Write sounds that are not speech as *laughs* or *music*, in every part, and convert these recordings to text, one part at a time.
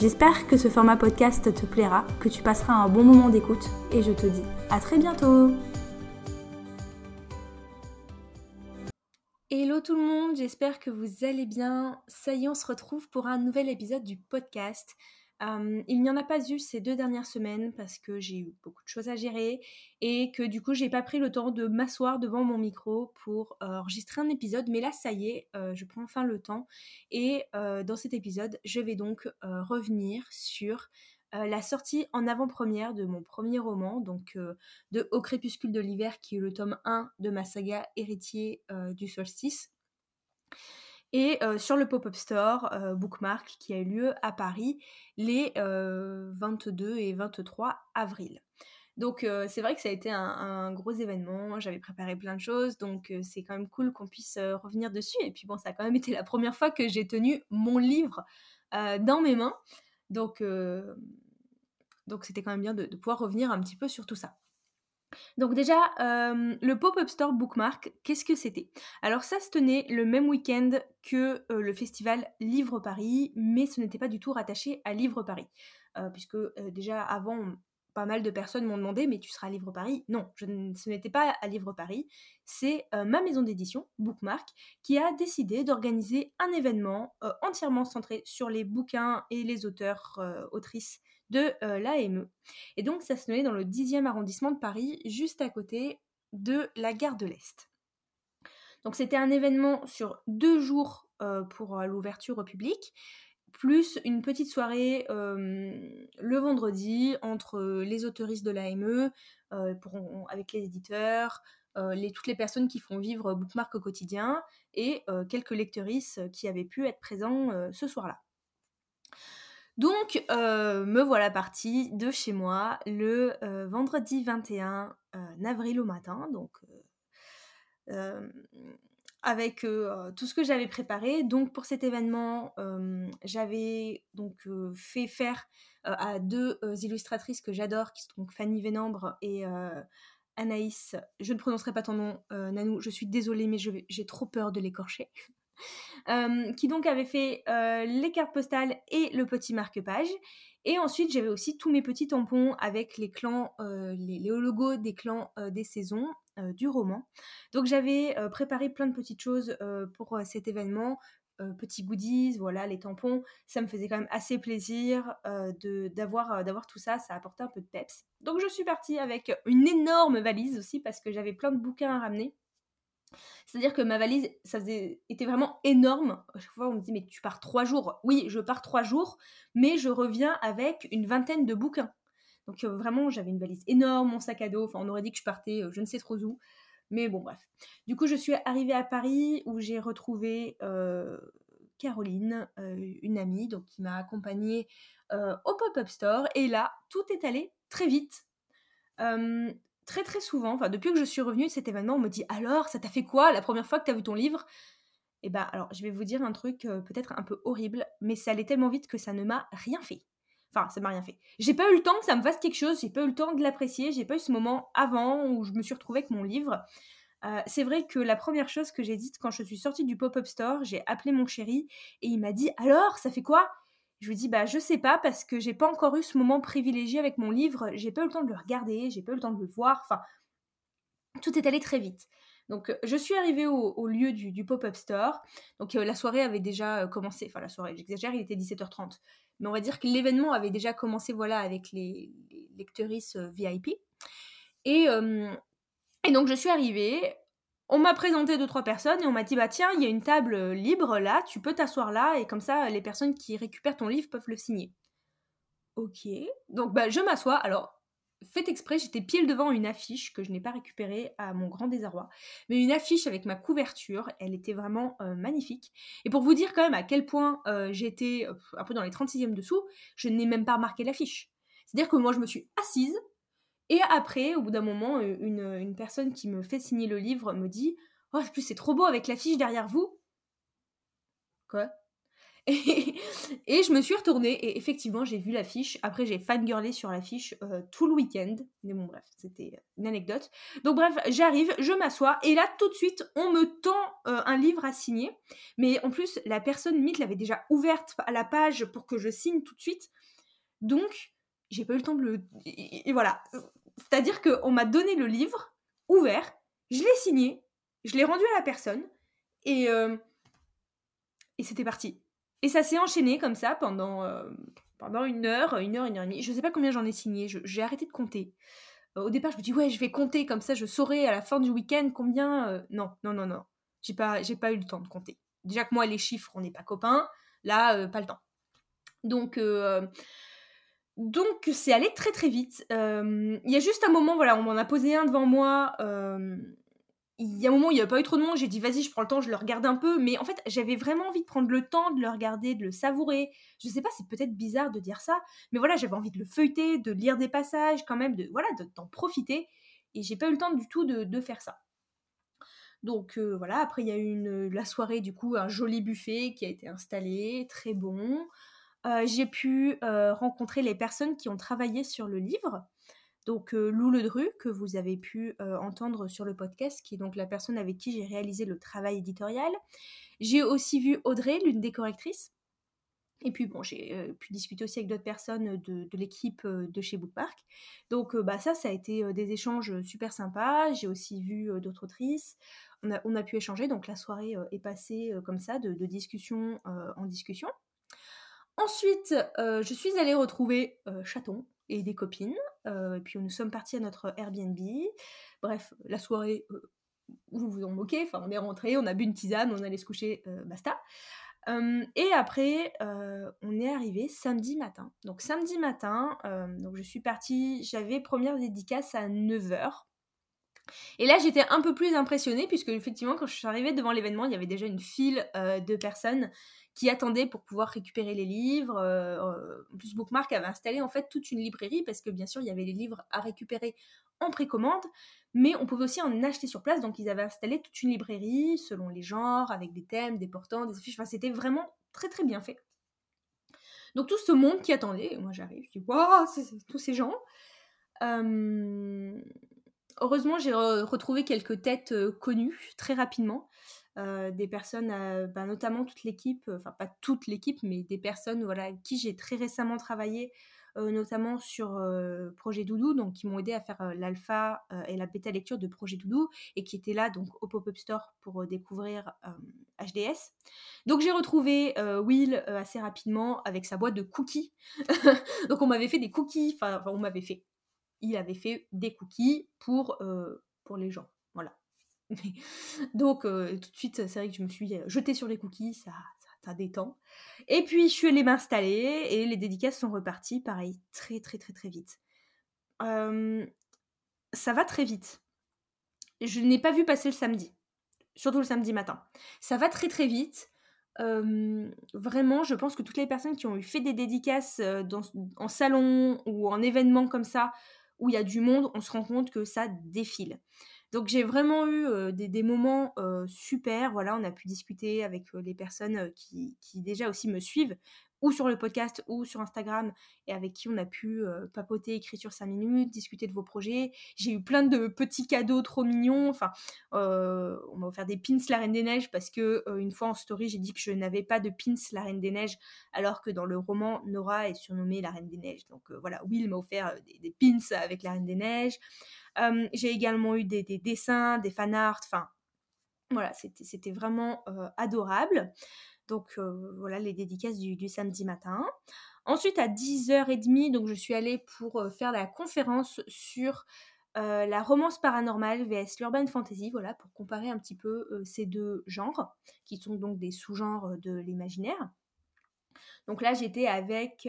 J'espère que ce format podcast te plaira, que tu passeras un bon moment d'écoute et je te dis à très bientôt Hello tout le monde, j'espère que vous allez bien. Ça y est, on se retrouve pour un nouvel épisode du podcast il n'y en a pas eu ces deux dernières semaines parce que j'ai eu beaucoup de choses à gérer et que du coup j'ai pas pris le temps de m'asseoir devant mon micro pour enregistrer un épisode. Mais là ça y est, je prends enfin le temps et dans cet épisode je vais donc revenir sur la sortie en avant-première de mon premier roman, donc de Au crépuscule de l'hiver qui est le tome 1 de ma saga Héritier du solstice et sur le pop-up store Bookmark qui a eu lieu à Paris les 22 et 23 avril. Donc c'est vrai que ça a été un, gros événement, j'avais préparé plein de choses, donc c'est quand même cool qu'on puisse revenir dessus. Et puis bon, ça a quand même été la première fois que j'ai tenu mon livre dans mes mains, donc donc c'était quand même bien de, pouvoir revenir un petit peu sur tout ça. Donc déjà, euh, le pop-up store Bookmark, qu'est-ce que c'était? Alors ça se tenait le même week-end que euh, le festival Livre Paris, mais ce n'était pas du tout rattaché à Livre Paris. Euh, puisque déjà avant, pas mal de personnes m'ont demandé, mais tu seras à Livre Paris? Non, je ce n'était pas à Livre Paris. C'est ma maison d'édition, Bookmark, qui a décidé d'organiser un événement entièrement centré sur les bouquins et les auteurs, autrices de euh, l'AME. Et donc ça se tenait dans le 10e arrondissement de Paris, juste à côté de la gare de l'Est. Donc c'était un événement sur deux jours euh, pour euh, l'ouverture au public, plus une petite soirée le vendredi entre les autoristes de l'AME, avec les éditeurs, les, toutes les personnes qui font vivre Bookmark au quotidien et quelques lectrices qui avaient pu être présents ce soir-là. Donc, euh, me voilà partie de chez moi le euh, vendredi 21 euh, avril au matin, donc avec tout ce que j'avais préparé. Donc, pour cet événement, j'avais donc fait faire à deux illustratrices que j'adore, qui sont donc Fanny Vénambre et Anaïs. Je ne prononcerai pas ton nom, Nanou. Je suis désolée, mais j'ai trop peur de l'écorcher. *laughs* Euh, qui donc avait fait euh, les cartes postales et le petit marque-page. Et ensuite, j'avais aussi tous mes petits tampons avec les clans, euh, les, logos des clans des saisons du roman. Donc j'avais préparé plein de petites choses pour cet événement. petits goodies, voilà, les tampons, ça me faisait quand même assez plaisir d'avoir d'avoir tout ça, ça apportait un peu de peps. Donc je suis partie avec une énorme valise aussi parce que j'avais plein de bouquins à ramener. C'est-à-dire que ma valise, ça était vraiment énorme. À chaque fois, on me dit, mais tu pars trois jours. Oui, je pars trois jours, mais je reviens avec une vingtaine de bouquins. Donc euh, vraiment, j'avais une valise énorme, mon sac à dos. Enfin, on aurait dit que je partais euh, je ne sais trop où. Mais bon, bref. Du coup, je suis arrivée à Paris où j'ai retrouvé euh, Caroline, une amie, donc qui m'a accompagnée au pop-up store. Et là, tout est allé très vite très très souvent, enfin depuis que je suis revenue cet événement, on me dit alors, ça t'a fait quoi la première fois que t'as vu ton livre? Et eh ben alors, je vais vous dire un truc euh, peut-être un peu horrible, mais ça allait tellement vite que ça ne m'a rien fait. Enfin, ça m'a rien fait. J'ai pas eu le temps que ça me fasse quelque chose, j'ai pas eu le temps de l'apprécier, j'ai pas eu ce moment avant où je me suis retrouvée avec mon livre. Euh, c'est vrai que la première chose que j'ai dite quand je suis sortie du pop-up store, j'ai appelé mon chéri et il m'a dit alors, ça fait quoi? Je lui dis bah je sais pas parce que j'ai pas encore eu ce moment privilégié avec mon livre, j'ai pas eu le temps de le regarder, j'ai pas eu le temps de le voir, enfin tout est allé très vite. Donc euh, je suis arrivée au, lieu du, pop-up store. Donc euh, la soirée avait déjà euh, commencé, enfin la soirée, j'exagère, il était 17h30. Mais on va dire que l'événement avait déjà commencé voilà avec les, les VIP. Et, et donc je suis arrivée, on m'a présenté deux trois personnes et on m'a dit bah tiens il y a une table euh, libre là tu peux t'asseoir là et comme ça les personnes qui récupèrent ton livre peuvent le signer. Ok. Donc bah je m'assois. Alors fait exprès j'étais pile devant une affiche que je n'ai pas récupérée à mon grand désarroi mais une affiche avec ma couverture elle était vraiment euh, magnifique. Et pour vous dire quand même à quel point euh, j'étais un peu dans les 36e dessous je n'ai même pas remarqué l'affiche. C'est à dire que moi je me suis assise Et après, au bout d'un moment, une, une, personne qui me fait signer le livre me dit Oh, en plus, c'est trop beau avec l'affiche derrière vous. Quoi? *laughs* Et, je me suis retournée et effectivement, j'ai vu l'affiche. Après, j'ai fangirlé sur l'affiche euh, tout le week-end. Mais bon, bref, c'était une anecdote. Donc, bref, j'arrive, je m'assois et là, tout de suite, on me tend euh, un livre à signer. Mais en plus, la personne limite l'avait déjà ouverte à la page pour que je signe tout de suite. Donc, j'ai pas eu le temps de le. Et voilà. C'est-à-dire qu'on m'a donné le livre ouvert, je l'ai signé, je l'ai rendu à la personne et. Euh, et c'était parti. Et ça s'est enchaîné comme ça pendant, euh, pendant une heure, une heure, une heure et demie. Je sais pas combien j'en ai signé, j'ai arrêté de compter. Au départ, je me dis, ouais, je vais compter, comme ça je saurai à la fin du week-end combien. Euh, non, non, non, non. J'ai pas, pas eu le temps de compter. Déjà que moi, les chiffres, on n'est pas copains. Là, pas le temps. Donc, donc c'est allé très très vite. Il y a juste un moment, voilà, on m'en a posé un devant moi il y a un moment où il n'y a pas eu trop de monde, j'ai dit vas-y, je prends le temps, je le regarde un peu. Mais en fait, j'avais vraiment envie de prendre le temps de le regarder, de le savourer. Je sais pas, c'est peut-être bizarre de dire ça, mais voilà, j'avais envie de le feuilleter, de lire des passages, quand même, de voilà, d'en profiter. Et j'ai pas eu le temps du tout de, faire ça. Donc voilà, après il y a eu la soirée, du coup, un joli buffet qui a été installé, très bon. Euh, j'ai pu euh, rencontrer les personnes qui ont travaillé sur le livre. Donc euh, Lou Ledru, que vous avez pu entendre sur le podcast, qui est donc la personne avec qui j'ai réalisé le travail éditorial. J'ai aussi vu Audrey, l'une des correctrices. Et puis bon, j'ai pu discuter aussi avec d'autres personnes de, l'équipe de chez Bookpark. Donc bah ça, ça a été des échanges super sympas. J'ai aussi vu d'autres autrices. On a, pu échanger, donc la soirée est passée comme ça, de discussion en discussion. Ensuite, je suis allée retrouver Chaton, et des copines. Euh, et puis nous sommes partis à notre Airbnb. Bref, la soirée, euh, vous vous en moquez, enfin on est rentré, on a bu une tisane, on allait se coucher, euh, basta. et après, on est arrivé samedi matin. Donc samedi matin, donc je suis partie, j'avais première dédicace à 9h. Et là, j'étais un peu plus impressionnée, puisque effectivement, quand je suis arrivée devant l'événement, il y avait déjà une file de personnes qui attendaient pour pouvoir récupérer les livres. Euh, euh, en plus, Bookmark avait installé en fait toute une librairie parce que bien sûr, il y avait les livres à récupérer en précommande, mais on pouvait aussi en acheter sur place. Donc, ils avaient installé toute une librairie selon les genres, avec des thèmes, des portants, des affiches. C'était vraiment très très bien fait. Donc, tout ce monde qui attendait, moi j'arrive, je dis waouh, tous ces gens. Euh, heureusement, j'ai retrouvé quelques têtes connues très rapidement. Euh, des personnes, euh, bah, notamment toute l'équipe, enfin pas toute l'équipe, mais des personnes voilà, avec qui j'ai très récemment travaillé, euh, notamment sur Projet Doudou, donc qui m'ont aidé à faire l'alpha et la bêta lecture de Projet Doudou, et qui étaient là donc au pop-up store pour découvrir HDS. Donc j'ai retrouvé Will assez rapidement avec sa boîte de cookies. *laughs* donc on m'avait fait des cookies, enfin on m'avait fait, il avait fait des cookies pour, pour les gens. *laughs* Donc euh, tout de suite, c'est vrai que je me suis euh, jetée sur les cookies, ça, ça, détend. Et puis je suis allée m'installer et les dédicaces sont reparties, pareil, très très très très vite. ça va très vite. Je n'ai pas vu passer le samedi, surtout le samedi matin. Ça va très très vite. vraiment, je pense que toutes les personnes qui ont eu fait des dédicaces euh, en salon ou en événement comme ça, où il y a du monde, on se rend compte que ça défile. Donc j'ai vraiment eu des, moments super. Voilà, on a pu discuter avec les personnes qui, déjà aussi me suivent, ou sur le podcast, ou sur Instagram, et avec qui on a pu papoter, écriture 5 minutes, discuter de vos projets. J'ai eu plein de petits cadeaux trop mignons. Enfin, on m'a offert des pins La Reine des Neiges parce que une fois en story, j'ai dit que je n'avais pas de pins La Reine des Neiges, alors que dans le roman, Nora est surnommée La Reine des Neiges. Donc voilà, Will m'a offert des, pins avec La Reine des Neiges j'ai également eu des, dessins, des fan art, enfin voilà, c'était vraiment adorable. Donc voilà les dédicaces du, samedi matin. Ensuite à 10h30, donc je suis allée pour faire la conférence sur la romance paranormale vs l'urban fantasy, voilà, pour comparer un petit peu ces deux genres, qui sont donc des sous-genres de l'imaginaire. Donc là, j'étais avec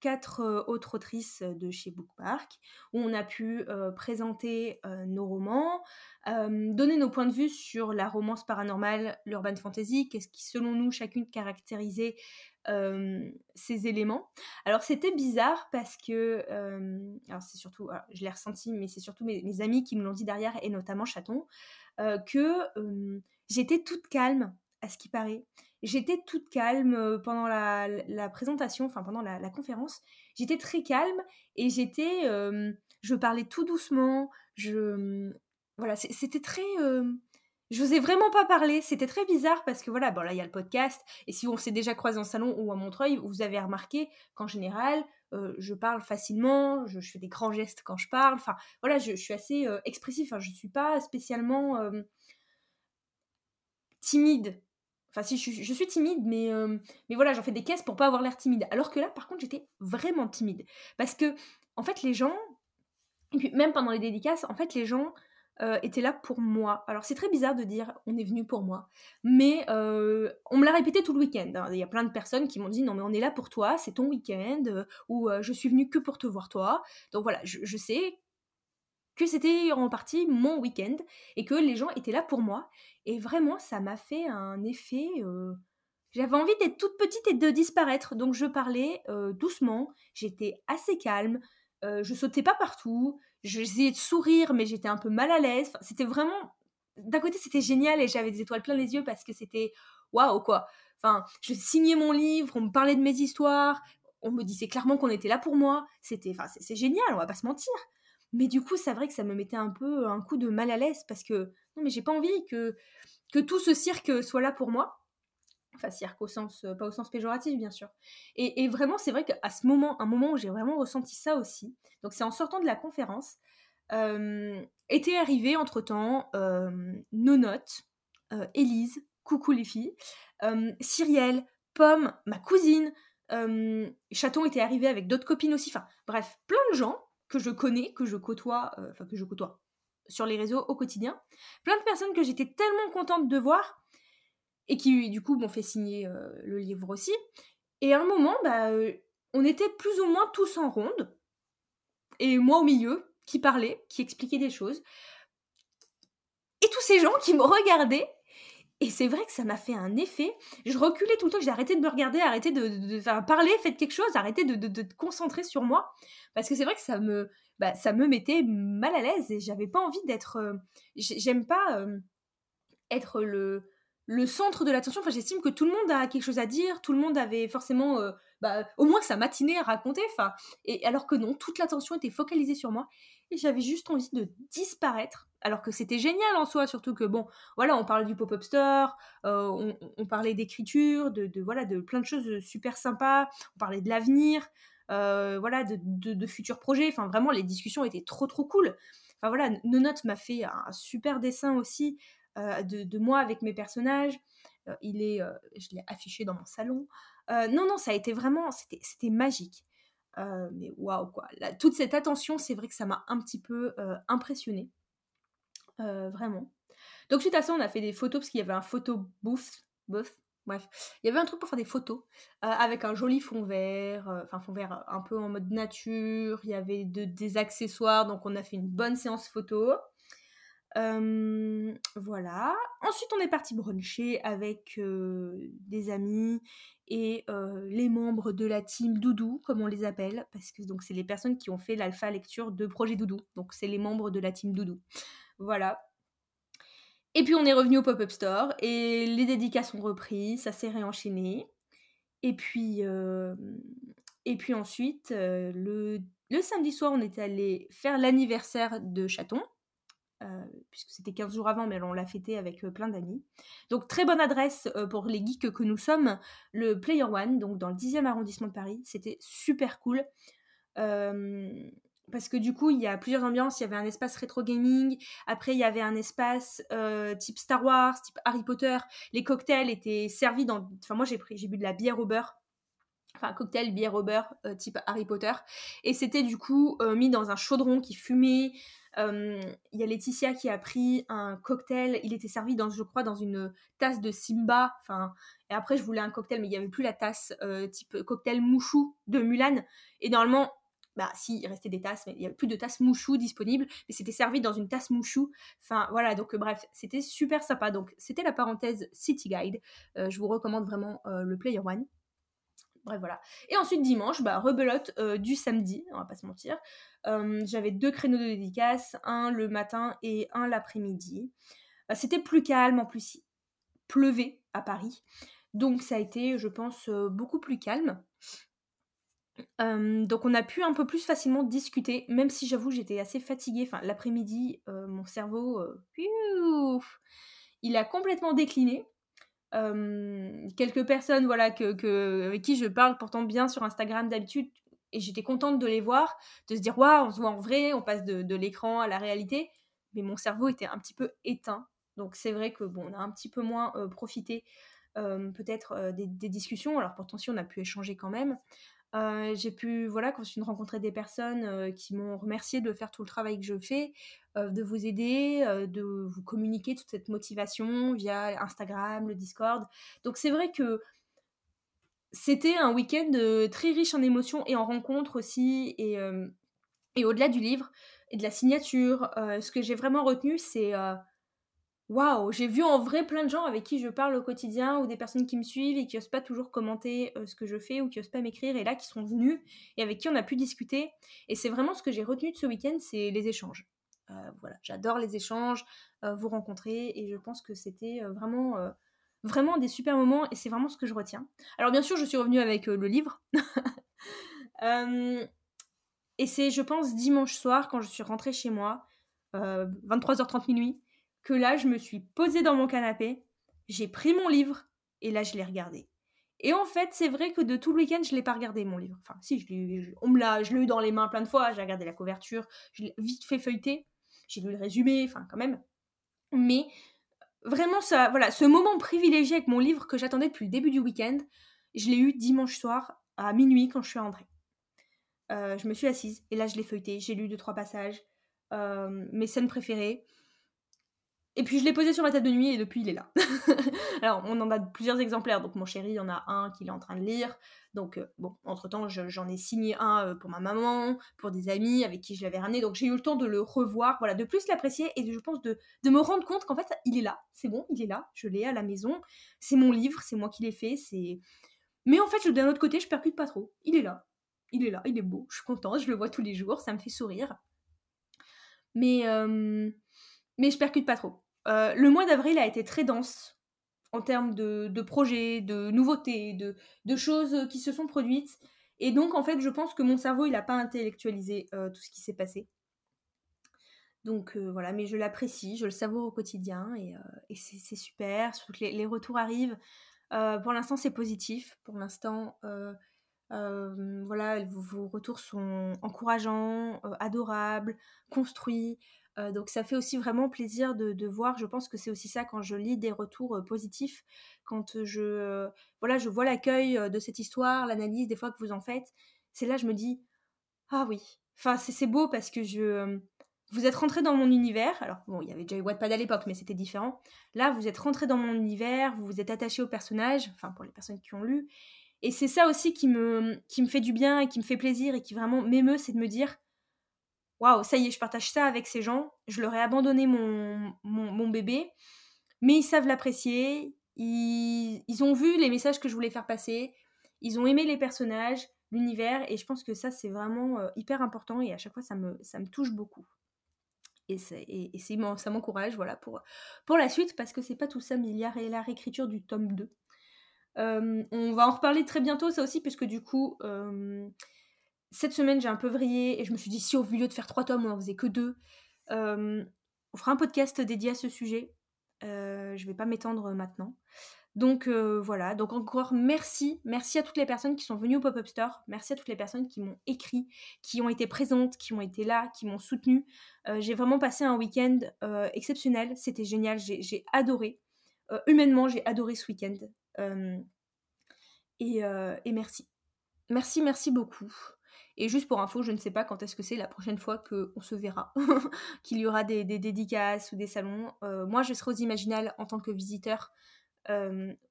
quatre autres autrices de chez Bookmark, où on a pu présenter nos romans, donner nos points de vue sur la romance paranormale, l'urban fantasy, qu'est-ce qui selon nous chacune caractérisait ces éléments. Alors c'était bizarre parce que, alors c'est surtout, je l'ai ressenti, mais c'est surtout mes, amis qui me l'ont dit derrière, et notamment Chaton, que j'étais toute calme à ce qui paraît. J'étais toute calme pendant la, présentation, enfin pendant la, conférence. J'étais très calme et j'étais, je parlais tout doucement. Je, voilà, c'était très, je n'osais vraiment pas parler. C'était très bizarre parce que voilà, bon là il y a le podcast et si on s'est déjà croisé en salon ou à Montreuil, vous avez remarqué qu'en général, je parle facilement, je, fais des grands gestes quand je parle. Enfin voilà, je, suis assez expressif. Enfin, je suis pas spécialement timide Enfin, si je, suis timide, mais, euh, mais voilà, j'en fais des caisses pour pas avoir l'air timide. Alors que là, par contre, j'étais vraiment timide. Parce que, en fait, les gens, et puis même pendant les dédicaces, en fait, les gens euh, étaient là pour moi. Alors, c'est très bizarre de dire on est venu pour moi. Mais euh, on me l'a répété tout le week-end. Hein. Il y a plein de personnes qui m'ont dit non, mais on est là pour toi, c'est ton week-end, ou je suis venu que pour te voir toi. Donc voilà, je, je sais que c'était en partie mon week-end et que les gens étaient là pour moi. Et vraiment, ça m'a fait un effet. Euh, j'avais envie d'être toute petite et de disparaître. Donc je parlais euh, doucement, j'étais assez calme, euh, je sautais pas partout, j'essayais de sourire, mais j'étais un peu mal à l'aise. c'était vraiment. D'un côté, c'était génial et j'avais des étoiles plein les yeux parce que c'était waouh quoi. Enfin, je signais mon livre, on me parlait de mes histoires, on me disait clairement qu'on était là pour moi. C'était, enfin, c'est génial, on va pas se mentir. Mais du coup, c'est vrai que ça me mettait un peu un coup de mal à l'aise parce que non, mais j'ai pas envie que, que tout ce cirque soit là pour moi. Enfin, cirque au sens, pas au sens péjoratif, bien sûr. Et, vraiment, c'est vrai qu'à ce moment, un moment où j'ai vraiment ressenti ça aussi, donc c'est en sortant de la conférence, euh, était arrivé entre-temps euh, nos notes, euh, Élise, coucou les filles, Cyrielle, Pomme, ma cousine, Chaton était arrivé avec d'autres copines aussi, enfin bref, plein de gens que je connais, que je côtoie, euh, enfin que je côtoie sur les réseaux au quotidien. Plein de personnes que j'étais tellement contente de voir et qui du coup m'ont fait signer euh, le livre aussi. Et à un moment, bah, euh, on était plus ou moins tous en ronde, et moi au milieu, qui parlait, qui expliquait des choses. Et tous ces gens qui me regardaient et c'est vrai que ça m'a fait un effet. Je reculais tout le temps, j'ai arrêté de me regarder, arrêté de, parler, faites quelque chose, arrêtez de, de, te concentrer sur moi. Parce que c'est vrai que ça me, bah, ça me mettait mal à l'aise et j'avais pas envie d'être. Euh, j'aime pas euh, être le, le centre de l'attention. Enfin, j'estime que tout le monde a quelque chose à dire, tout le monde avait forcément euh, bah, au moins sa matinée à raconter. Enfin, et alors que non, toute l'attention était focalisée sur moi et j'avais juste envie de disparaître. Alors que c'était génial en soi, surtout que bon, voilà, on parlait du pop-up store, euh, on, parlait d'écriture, de, voilà, de plein de choses super sympas, on parlait de l'avenir, euh, voilà, de, futurs projets. Enfin, vraiment, les discussions étaient trop trop cool. Enfin voilà, Nonote m'a fait un super dessin aussi euh, de, moi avec mes personnages. il est, je l'ai affiché dans mon salon. non, non, ça a été vraiment, c'était magique. Euh, mais waouh, quoi. toute cette attention, c'est vrai que ça m'a un petit peu euh, impressionnée. Euh, vraiment. Donc, suite à ça, on a fait des photos parce qu'il y avait un photo booth. Bref, il y avait un truc pour faire des photos avec un joli fond vert, enfin fond vert un peu en mode nature. Il y avait des accessoires, donc on a fait une bonne séance photo voilà. Ensuite, on est parti bruncher avec des amis et les membres de la team Doudou, comme on les appelle, parce que c'est les personnes qui ont fait l'alpha lecture de Projet Doudou. Donc c'est les membres de la team Doudou. Voilà. Et puis on est revenu au pop-up store et les dédicaces ont repris, ça s'est réenchaîné. Et puis, et puis ensuite, le samedi soir, on est allé faire l'anniversaire de Chaton. Euh, puisque c'était 15 jours avant, mais on l'a fêté avec euh, plein d'amis. Donc très bonne adresse euh, pour les geeks que nous sommes, le Player One, donc dans le 10e arrondissement de Paris. C'était super cool. parce que du coup, il y a plusieurs ambiances. Il y avait un espace rétro gaming. Après, il y avait un espace type Star Wars, type Harry Potter. Les cocktails étaient servis dans. Enfin, moi, j'ai pris, j'ai bu de la bière au beurre enfin cocktail bière au beurre type Harry Potter et c'était du coup mis dans un chaudron qui fumait Il y a Laetitia qui a pris un cocktail. Il était servi, dans, je crois, dans une tasse de Simba. Enfin, et après, je voulais un cocktail, mais il n'y avait plus la tasse type cocktail mouchou de Mulan. Et normalement, bah si, il restait des tasses, mais il n'y avait plus de tasses mouchou disponibles, mais c'était servi dans une tasse mouchou. Enfin voilà, donc bref, c'était super sympa. Donc c'était la parenthèse City Guide. je vous recommande vraiment le Player One. Voilà. Et ensuite, dimanche, bah, rebelote euh, du samedi, on va pas se mentir. Euh, j'avais deux créneaux de dédicace, un le matin et un l'après-midi. Euh, c'était plus calme, en plus, il pleuvait à Paris. Donc, ça a été, je pense, beaucoup plus calme. donc, on a pu un peu plus facilement discuter, même si j'avoue, j'étais assez fatiguée. Enfin, l'après-midi, mon cerveau, il a complètement décliné quelques personnes voilà avec qui je parle pourtant bien sur Instagram d'habitude et j'étais contente de les voir, de se dire waouh on se voit en vrai, on passe de, l'écran à la réalité, mais mon cerveau était un petit peu éteint. Donc c'est vrai que bon on a un petit peu moins profité peut-être des, des, discussions. Alors pourtant si on a pu échanger quand même. Euh, j'ai pu voilà continuer de rencontrer des personnes euh, qui m'ont remercié de faire tout le travail que je fais, euh, de vous aider, de vous communiquer toute cette motivation via Instagram, le Discord. Donc c'est vrai que c'était un week-end très riche en émotions et en rencontres aussi, et, et au-delà du livre et de la signature, ce que j'ai vraiment retenu, c'est waouh, j'ai vu en vrai plein de gens avec qui je parle au quotidien ou des personnes qui me suivent et qui n'osent pas toujours commenter euh, ce que je fais ou qui n'osent pas m'écrire et là qui sont venus et avec qui on a pu discuter. Et c'est vraiment ce que j'ai retenu de ce week-end, c'est les échanges. Euh, voilà, j'adore les échanges, euh, vous rencontrer et je pense que c'était vraiment, vraiment des super moments et c'est vraiment ce que je retiens. Alors bien sûr, je suis revenue avec le livre. *laughs* et c'est, je pense, dimanche soir quand je suis rentrée chez moi, 23h30 minuit que là, je me suis posée dans mon canapé, j'ai pris mon livre et là, je l'ai regardé. Et en fait, c'est vrai que de tout le week-end, je l'ai pas regardé mon livre. Enfin, si, je on me l'a, je l'ai eu dans les mains plein de fois. J'ai regardé la couverture, je l'ai vite fait feuilleter, j'ai lu le résumé, enfin quand même. Mais vraiment, ça, voilà, ce moment privilégié avec mon livre que j'attendais depuis le début du week-end, je l'ai eu dimanche soir à minuit quand je suis rentrée. Euh, je me suis assise et là, je l'ai feuilleté. J'ai lu deux trois passages, euh, mes scènes préférées. Et puis je l'ai posé sur ma table de nuit et depuis il est là. *laughs* Alors on en a plusieurs exemplaires, donc mon chéri il en a un qu'il est en train de lire. Donc euh, bon, entre-temps j'en ai signé un euh, pour ma maman, pour des amis avec qui je l'avais ramené. Donc j'ai eu le temps de le revoir, voilà, de plus l'apprécier et je pense de, de me rendre compte qu'en fait il est là, c'est bon, il est là, je l'ai à la maison, c'est mon livre, c'est moi qui l'ai fait, c'est... Mais en fait d'un autre côté je percute pas trop, il est là, il est là, il est beau, je suis contente, je le vois tous les jours, ça me fait sourire. Mais... Euh, mais je percute pas trop. Euh, le mois d'avril a été très dense en termes de, projets, de nouveautés, de, choses qui se sont produites. Et donc, en fait, je pense que mon cerveau, il n'a pas intellectualisé euh, tout ce qui s'est passé. Donc euh, voilà, mais je l'apprécie, je le savoure au quotidien et, c'est super. Surtout que les, retours arrivent. pour l'instant, c'est positif. Pour l'instant, voilà, vos, retours sont encourageants, adorables, construits. Euh, donc ça fait aussi vraiment plaisir de, voir, je pense que c'est aussi ça quand je lis des retours euh, positifs, quand je, euh, voilà, je vois l'accueil de cette histoire, l'analyse des fois que vous en faites, c'est là je me dis, ah oui, enfin c'est beau parce que je... vous êtes rentré dans mon univers, alors bon, il y avait déjà eu Wattpad à l'époque, mais c'était différent. Là, vous êtes rentré dans mon univers, vous vous êtes attaché au personnage, enfin pour les personnes qui ont lu, et c'est ça aussi qui me, qui me fait du bien et qui me fait plaisir et qui vraiment m'émeut, c'est de me dire, waouh, ça y est, je partage ça avec ces gens, je leur ai abandonné mon, bébé, mais ils savent l'apprécier, ils, ont vu les messages que je voulais faire passer, ils ont aimé les personnages, l'univers, et je pense que ça, c'est vraiment euh, hyper important, et à chaque fois, ça me, touche beaucoup. Et, et, et ça m'encourage voilà, pour, pour la suite, parce que c'est pas tout ça, mais il y a la réécriture du tome 2. Euh, on va en reparler très bientôt, ça aussi, puisque du coup, euh, cette semaine, j'ai un peu vrillé et je me suis dit, si au lieu de faire trois tomes, on en faisait que deux, euh, on fera un podcast dédié à ce sujet. Euh, je vais pas m'étendre maintenant. Donc euh, voilà, donc encore merci, merci à toutes les personnes qui sont venues au Pop-Up Store, merci à toutes les personnes qui m'ont écrit, qui ont été présentes, qui ont été là, qui m'ont soutenu. j'ai vraiment passé un week-end exceptionnel, c'était génial, j'ai adoré. humainement, j'ai adoré ce week-end. Et, merci. Merci, merci beaucoup. Et juste pour info, je ne sais pas quand est-ce que c'est la prochaine fois qu'on se verra, *laughs* qu'il y aura des, dédicaces ou des salons. Euh, moi, je serai aux Imaginales en tant que visiteur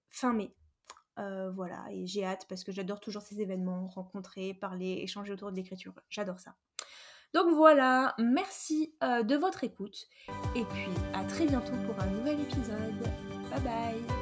fin mai. voilà, et j'ai hâte parce que j'adore toujours ces événements, rencontrer, parler, échanger autour de l'écriture. J'adore ça. Donc voilà, merci de votre écoute et puis à très bientôt pour un nouvel épisode. Bye bye